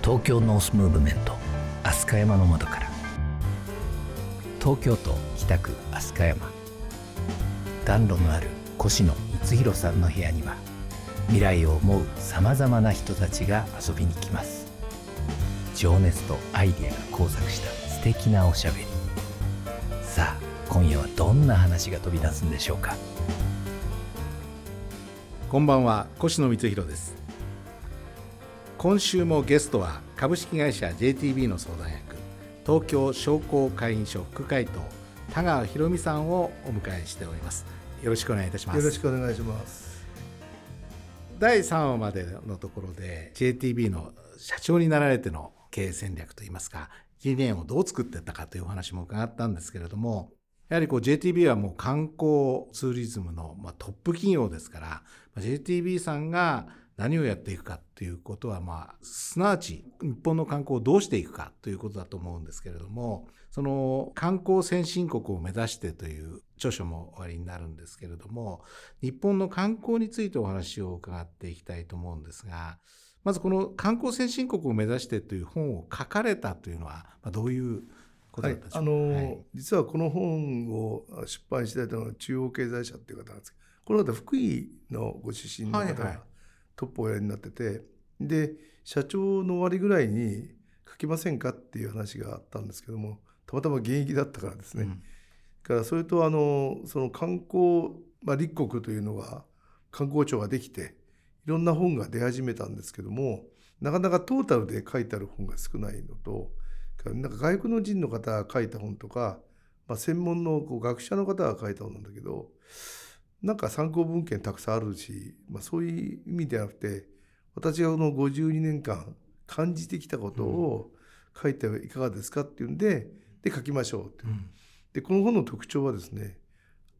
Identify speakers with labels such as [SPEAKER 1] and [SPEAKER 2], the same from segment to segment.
[SPEAKER 1] 東京ノースムーブメント飛鳥山の窓から。東京都北区飛鳥山。暖炉のある越野光弘さんの部屋には未来を思うさまざまな人たちが遊びに来ます。情熱とアイデアが交錯した素敵なおしゃべり。さあ今夜はどんな話が飛び出すんでしょうか。
[SPEAKER 2] こんばんは越野光弘です。今週もゲストは株式会社 JTB の相談役東京商工会議所副会頭田川博美さんをお迎えしております。よろしくお願いいたします。
[SPEAKER 3] よろしくお願いします。
[SPEAKER 2] 第3話までのところで JTB の社長になられての経営戦略といいますか理念をどう作っていったかというお話も伺ったんですけれどもやはりこう JTB はもう観光ツーリズムのまトップ企業ですから JTB さんが何をやっていくかということは、まあ、すなわち日本の観光をどうしていくかということだと思うんですけれども、その観光先進国を目指してという著書もおありになるんですけれども、日本の観光についてお話を伺っていきたいと思うんですが、まずこの観光先進国を目指してという本を書かれたというのは、どういうことだったでしょうか、はい、あの、
[SPEAKER 3] はい、実はこの本を出版したのは中央経済社っていう方なんですけど、この方福井のご出身の方がトップをおやりになってて、で社長の終わりぐらいに書きませんかっていう話があったんですけどもたまたま現役だったからですね、うん、からそれとあのその観光、まあ、立国というのが観光庁ができていろんな本が出始めたんですけどもなかなかトータルで書いてある本が少ないのとなんか外国の人の方が書いた本とか、まあ、専門のこう学者の方が書いた本なんだけどなんか参考文献たくさんあるし、まあ、そういう意味ではなくて私がこの52年間感じてきたことを書いてはいかがですかっていうんでで書きましょうって、う。ん、でこの本の特徴はですね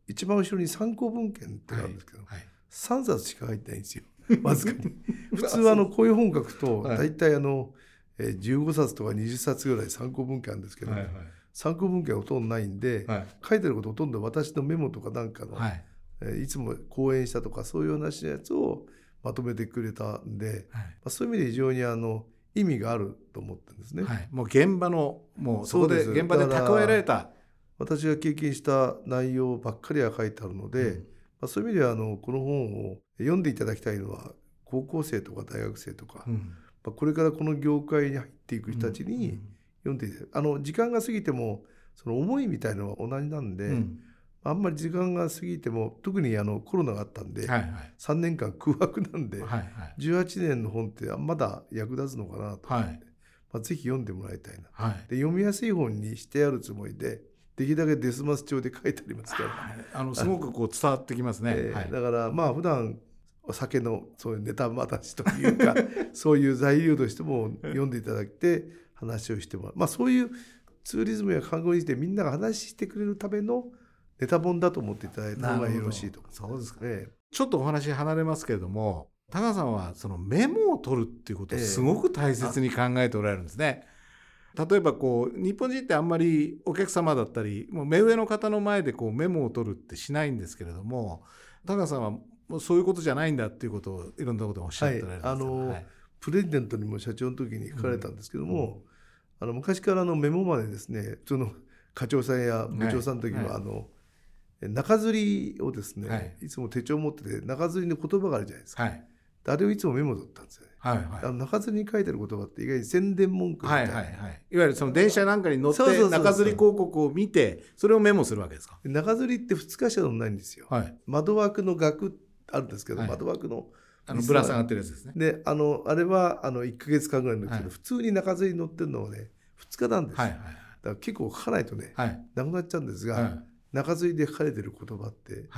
[SPEAKER 3] 一番後ろに参考文献ってあるんですけど、はいはい、3冊しか書いてないんですよ。わずかに。普通はあのこういう本書くと大体あの、え15冊とか20冊ぐらい参考文献あるんですけど、はいはい、参考文献はほとんどないんで、はい、書いてることほとんど私のメモとかなんかの、はい、いつも講演したとかそういう話のやつをまとめてくれたんで、はい、まあ、そういう意味で非常にあの意味があると思ってるんですね。
[SPEAKER 2] はい、もう現場のもうそこで現場で蓄えられた。
[SPEAKER 3] 私が経験した内容ばっかりは書いてあるので、うん、まあ、そういう意味ではあのこの本を読んでいただきたいのは高校生とか大学生とか、うん、まあ、これからこの業界に入っていく人たちに読んであの時間が過ぎてもその思いみたいのは同じなんで、うん。あんまり時間が過ぎても特にあのコロナがあったんで、はいはい、3年間空白なんで、はいはい、18年の本ってまだ役立つのかなと思って、はい、まあ、ぜひ読んでもらいたいな、はい、で読みやすい本にしてあるつもりでできるだけデスマス帳で書いてありますから、はい、
[SPEAKER 2] あのすごくこう伝わってきますね、
[SPEAKER 3] えー、だからまあ普段お酒のそういうネタ話というか そういう材料としても読んでいただいて話をしてもらうまあそういうツーリズムや観光についてみんなが話してくれるためのネタ本だと思っていただいた方がよろしいと
[SPEAKER 2] そうですかね。ちょっとお話離れますけれども、タカさんはそのメモを取るっていうことをすごく大切に考えておられるんですね。えー、例えばこう日本人ってあんまりお客様だったりもう目上の方の前でこうメモを取るってしないんですけれどもタカさんはもうそういうことじゃないんだっていうことをいろんなことをおっしゃっておられるんですはい、あの、はい、
[SPEAKER 3] プレジデントにも社長の時に書かれたんですけども、うん。うん、あの昔からのメモまでですね普通の課長さんや部長さんの時は、はい、あの中吊りをですね、はい、いつも手帳を持ってて中吊りの言葉があるじゃないですか、はい、あれをいつもメモ取ったんですよね、はいはい、あの中吊りに書いてある言葉って意外に宣伝文句みたいな、はいはいはい、いわゆるその電車なんかに乗って中吊り広告を見てそれをメモするわけですか？中吊りって2日しか乗んないんですよ、はい、窓枠の額あるんですけど、はい、窓枠の
[SPEAKER 2] あのぶら下がってるやつですね。
[SPEAKER 3] であのあれはあの1か月間ぐらいのうちで、普通に中吊りに乗ってるのはね2日なんですよ、はいはい、だから結構書かないとね、はい、なくなっちゃうんですが、中継ぎで書かれてる言葉って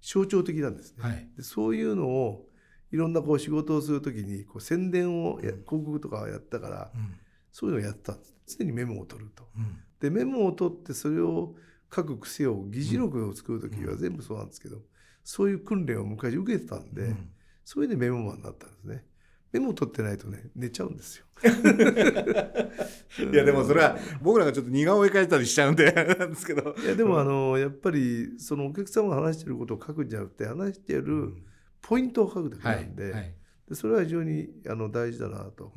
[SPEAKER 3] 象徴的なんですね。はい、でそういうのをいろんなこう仕事をする時にこう宣伝をや広告とかやったから、うん、そういうのをやったんです。常にメモを取ると。うん、でメモを取ってそれを書く癖を議事録を作る時は全部そうなんですけど、そういう訓練を昔受けてたんで、そういうでメモマンになったんですね。メモを取ってないとね寝ちゃうんですよ。
[SPEAKER 2] いやでもそれは僕らがちょっと似顔絵描いたりしちゃうんでなんですけど。
[SPEAKER 3] いやでもあのやっぱりそのお客様が話してることを書くんじゃなくて話してるポイントを書くだけなんで,、でそれは非常にあの大事だなと、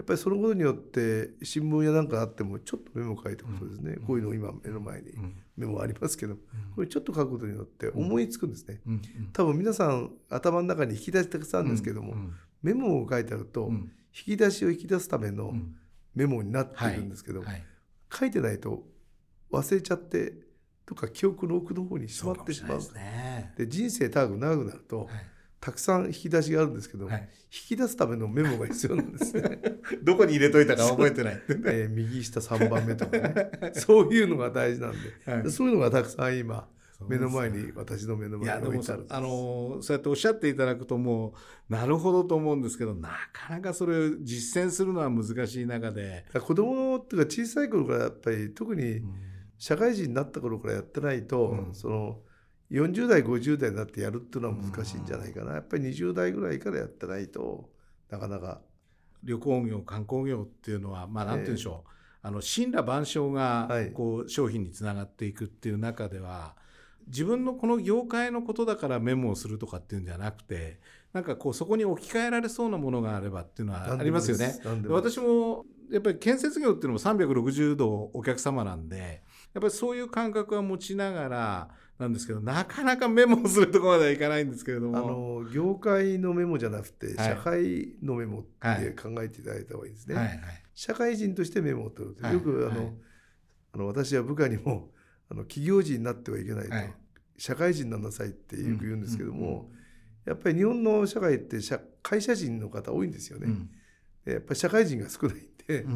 [SPEAKER 3] やっぱりそのことによって新聞やなんかあってもちょっとメモ書いておくとですね、こういうの今目の前にメモありますけど、これちょっと書くことによって思いつくんですね、多分皆さん頭の中に引き出したくさんですけども、メモを書いてあると、引き出しを引き出すためのメモになっているんですけど、書いてないと忘れちゃってとか記憶の奥の方にしまってしまう。で、人生長く長くなると、たくさん引き出しがあるんですけど、はい、引き出すためのメモが必要なんですね。
[SPEAKER 2] どこに入れといたか覚えてない。
[SPEAKER 3] えー、右下3番目とかね。そういうのが大事なんで、はい、そういうのがたくさん今、目の前に私の目の前に置いてある
[SPEAKER 2] あのそうやっておっしゃっていただくともうなるほどと思うんですけどなかなかそれを実践するのは難しい中で。
[SPEAKER 3] 子供っていうか小さい頃からやっぱり特に社会人になった頃からやってないと、うん、その40代50代になってやるっていうのは難しいんじゃないかな、やっぱり20代ぐらいからやってないとなかなか。
[SPEAKER 2] 旅行業観光業っていうのはまあ何て言うんでしょう、えー、あの神羅万象がこう商品につながっていくっていう中では、自分のこの業界のことだからメモをするとかっていうんじゃなくてなんかこうそこに置き換えられそうなものがあればっていうのはありますよね。私もやっぱり建設業っていうのも360度お客様なんでやっぱりそういう感覚は持ちながらなんですけどなかなかメモをするところまではいかないんですけれども。
[SPEAKER 3] あの業界のメモじゃなくて、社会のメモって考えていただいた方がいいですね、はいはい、社会人としてメモを取る、はい、よくあの、あの私は部下にもあの企業人になってはいけないと、社会人にななさいってよく言うんですけども、やっぱり日本の社会って会社人の方多いんですよね、やっぱり社会人が少ないんで、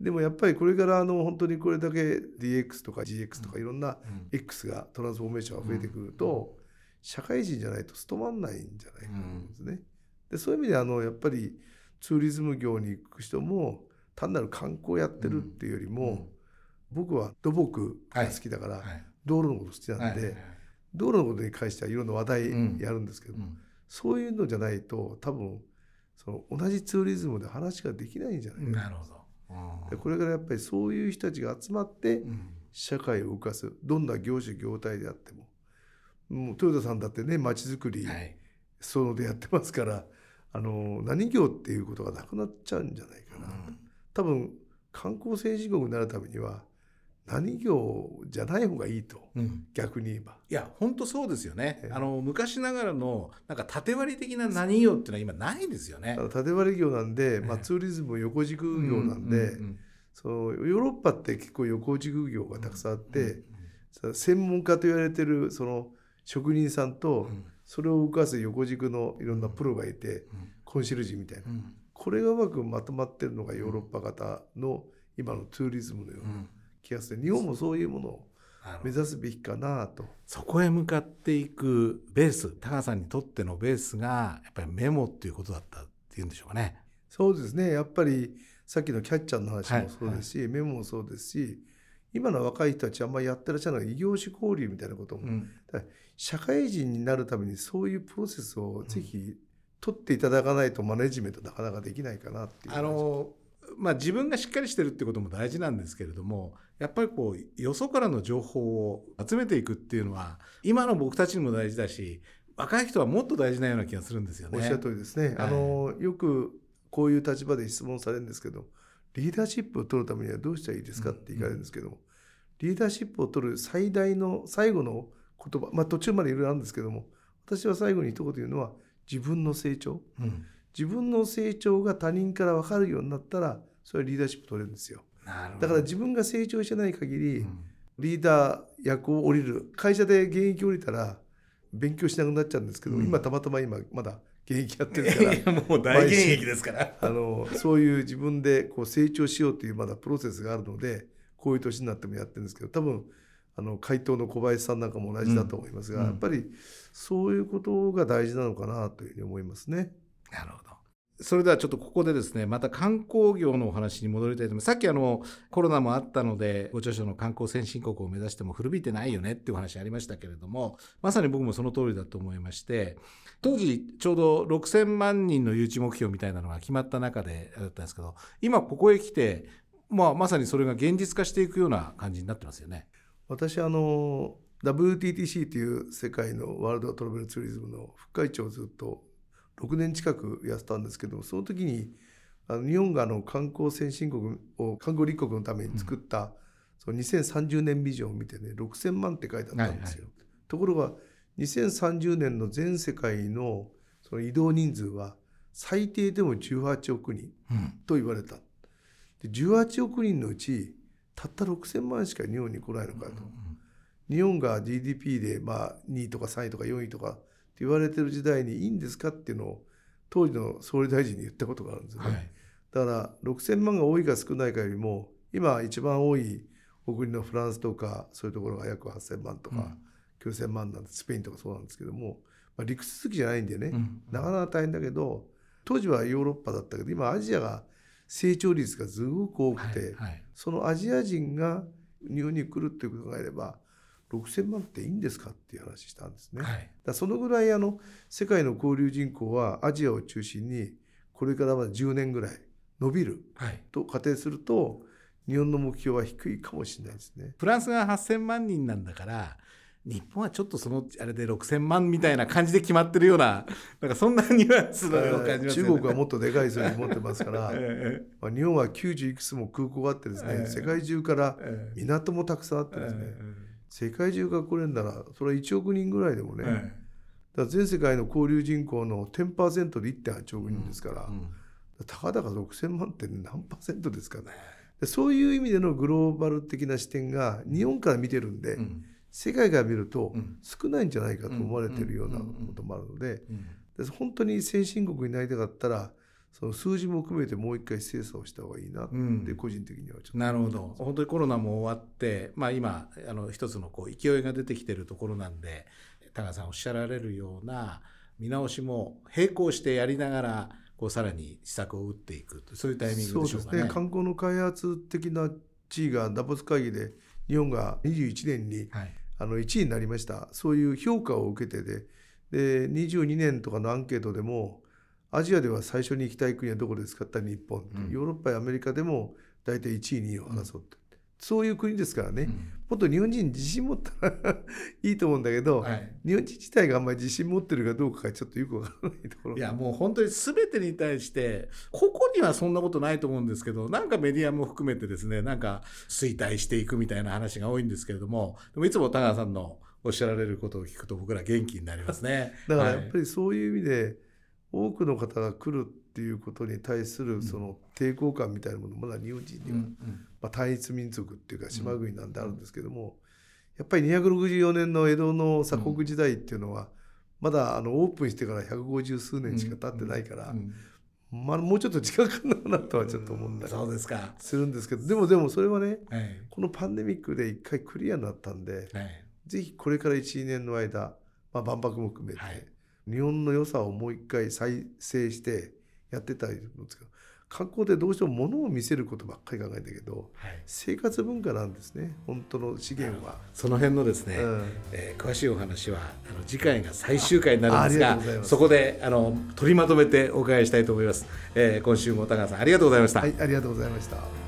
[SPEAKER 3] でもやっぱりこれからあの本当にこれだけ DX とか GX とかいろんな X がトランスフォーメーションが増えてくると、社会人じゃないと務まんないんじゃないかと思うんですね。でそういう意味であのやっぱりツーリズム業に行く人も単なる観光やってるっていうよりも、僕は土木が好きだから、道路のこと好きなんで、道路のことに関してはいろんな話題やるんですけど、そういうのじゃないと多分その同じツーリズムで話ができないんじゃないか。な。なるほど。でこれからやっぱりそういう人たちが集まって社会を動かす。どんな業種業態であっても。もう豊田さんだってねまちづくり、はい、そのでやってますからあの何業っていうことがなくなっちゃうんじゃないかな、うん、多分観光先進国になるためには何業じゃない方がいいと、うん、逆に言えば。
[SPEAKER 2] いや本当そうですよね、えー、あの昔ながらのなんか縦割り的な何業っていうのは今ないですよね。
[SPEAKER 3] 縦割り業なんで、まあ、ツーリズム横軸業なんで、うんうん、そのヨーロッパって結構横軸業がたくさんあって、専門家と言われてるその職人さんと、それを動かす横軸のいろんなプロがいて、コンシェルジュみたいな、これがうまくまとまってるのがヨーロッパ型の今のツーリズムのような。気がする。日本もそういうものを目指すべきかなと。
[SPEAKER 2] そこへ向かっていくベース高さんにとってのベースがやっぱりメモっていうことだったっていうんでしょうかね。
[SPEAKER 3] そうですね。やっぱりさっきのキャッチャーの話もそうですし、はいはい、メモもそうですし今の若い人たちあんまりやってらっしゃるのは異業種交流みたいなことも、うん、社会人になるためにそういうプロセスをぜひ取っていただかないとマネジメントなかなかできないかなっていう。あの
[SPEAKER 2] まあ、自分がしっかりしてるってことも大事なんですけれどもやっぱりこうよそからの情報を集めていくっていうのは今の僕たちにも大事だし若い人はもっと大事なような気がするんですよね。
[SPEAKER 3] おっしゃる通りですね、はい、あのよくこういう立場で質問されるんですけどリーダーシップを取るためにはどうしたらいいですかって聞かれるんですけども、リーダーシップを取る最大の最後の言葉まあ途中までいろいろあるんですけども私は最後に一言言うのは自分の成長、うん、自分の成長が他人から分かるようになったらそれはリーダーシップ取れるんですよ。だから自分が成長してない限り、うん、リーダー役を降りる会社で現役降りたら勉強しなくなっちゃうんですけど、うん、今たまたま今まだ現役やってるから。
[SPEAKER 2] もう大現役ですから。
[SPEAKER 3] あのそういう自分でこう成長しようというまだプロセスがあるのでこういう年になってもやってるんですけど多分あの回答の小林さんなんかも同じだと思いますが、うん、やっぱりそういうことが大事なのかなというふうに思いますね。
[SPEAKER 2] なるほどそれではちょっとここでですねまた観光業のお話に戻りたいと思いますさっきあのコロナもあったのでご著書の観光先進国を目指しても古びてないよねっていう話ありましたけれどもまさに僕もその通りだと思いまして当時ちょうど6000万人の誘致目標みたいなのが決まった中でだったんですけど今ここへ来て、まあ、まさにそれが現実化していくような感じになってますよね。
[SPEAKER 3] 私あの WTTC という世界のワールドトラベルツーリズムの副会長をずっと6年近くやってたんですけどその時にあの日本があの観光先進国を観光立国のために作った、うん、その2030年ビジョンを見てね6000万って書いてあったんですよ。はいはい、ところが2030年の全世界のその移動人数は最低でも18億人と言われた。で18億人のうちたった6,000万しか日本に来ないのかと。日本が GDP でまあ2位とか3位とか4位とか言われてる時代にいいんですかっていうのを当時の総理大臣に言ったことがあるんですよね。はい、だから6,000万が多いか少ないかよりも今一番多いお国のフランスとかそういうところが約8,000万とか9,000万なんでスペインとかそうなんですけども、まあ、陸続きじゃないんでね、なかなか大変だけど当時はヨーロッパだったけど今アジアが成長率がすごく多くて、はいはい、そのアジア人が日本に来るっていうことを考えれば6,000万っていいんですかっていう話したんですね。はい、だそのぐらいあの世界の交流人口はアジアを中心にこれからまだ10年ぐらい伸びると仮定すると、日本の目標は低いかもしれないですね。
[SPEAKER 2] フランスが8,000万人なんだから日本はちょっっとそのあれで6,000万みたいな感じで決まってるようななんかそんなニュアンスのような感じ、
[SPEAKER 3] ね、中国はもっとでかい数字持ってますから、まあ、日本は90いくつも空港があってですね、世界中から港もたくさんあってですね、世界中が来れるならそれは1億人ぐらいでもね、だ全世界の交流人口の10%で1.8億人ですから、うん。うん、たかだか6,000万って何パーセントですかね。そういう意味でのグローバル的な視点が日本から見てるんで、うん。世界から見ると少ないんじゃないかと思われてるようなこともあるので本当に先進国になりたかったらその数字も含めてもう一回精査をした方がいいなって個人的にはちょっと、
[SPEAKER 2] なるほど。本当にコロナも終わって、まあ、今あの一つのこう勢いが出てきてるところなんで田川さんおっしゃられるような見直しも並行してやりながらこうさらに施策を打っていくそういうタイミングでしょうかね。そうですね。
[SPEAKER 3] 観光の開発的な地位がダボス会議で日本が21年に、はい。あの1位になりました。そういう評価を受けてでで22年とかのアンケートでもアジアでは最初に行きたい国はどこですか？って日本、うん、ヨーロッパやアメリカでも大体1位2位を争って、そういう国ですからね、うん、もっと日本人自信持ったらいいと思うんだけど、はい、日本人自体があんまり自信持ってるかどうかがちょっとよくわからないところ。
[SPEAKER 2] いやもう本当に全てに対してここにはそんなことないと思うんですけどなんかメディアも含めてですねなんか衰退していくみたいな話が多いんですけれどもでもいつも田川さんのおっしゃられることを聞くと僕ら元気になりますね。
[SPEAKER 3] だからやっぱりそういう意味で、多くの方が来るっていうことに対するその抵抗感みたいなものまだ日本人には、まあ、単一民族っていうか島国なんであるんですけども、やっぱり264年の江戸の鎖国時代っていうのは、まだあのオープンしてから150数年しか経ってないから、まあ、もうちょっと時間かかるのかなとはちょっと思うん。だ
[SPEAKER 2] そうですか。
[SPEAKER 3] するんですけどでもでもそれはね、はい、このパンデミックで一回クリアになったんで、はい、ぜひこれから12年の間、まあ、万博も含めて、はい日本の良さをもう一回再生してやってたりするんですけど観光ってどうしても物を見せることばっかり考えたけど、はい、生活文化なんですね。本当の資源は。
[SPEAKER 2] その辺のですね、うん、えー、詳しいお話はあの次回が最終回になるんですがそこであの取りまとめてお伺いしたいと思います、えー、今週も高川さんありがとうございました。
[SPEAKER 3] はいありがとうございました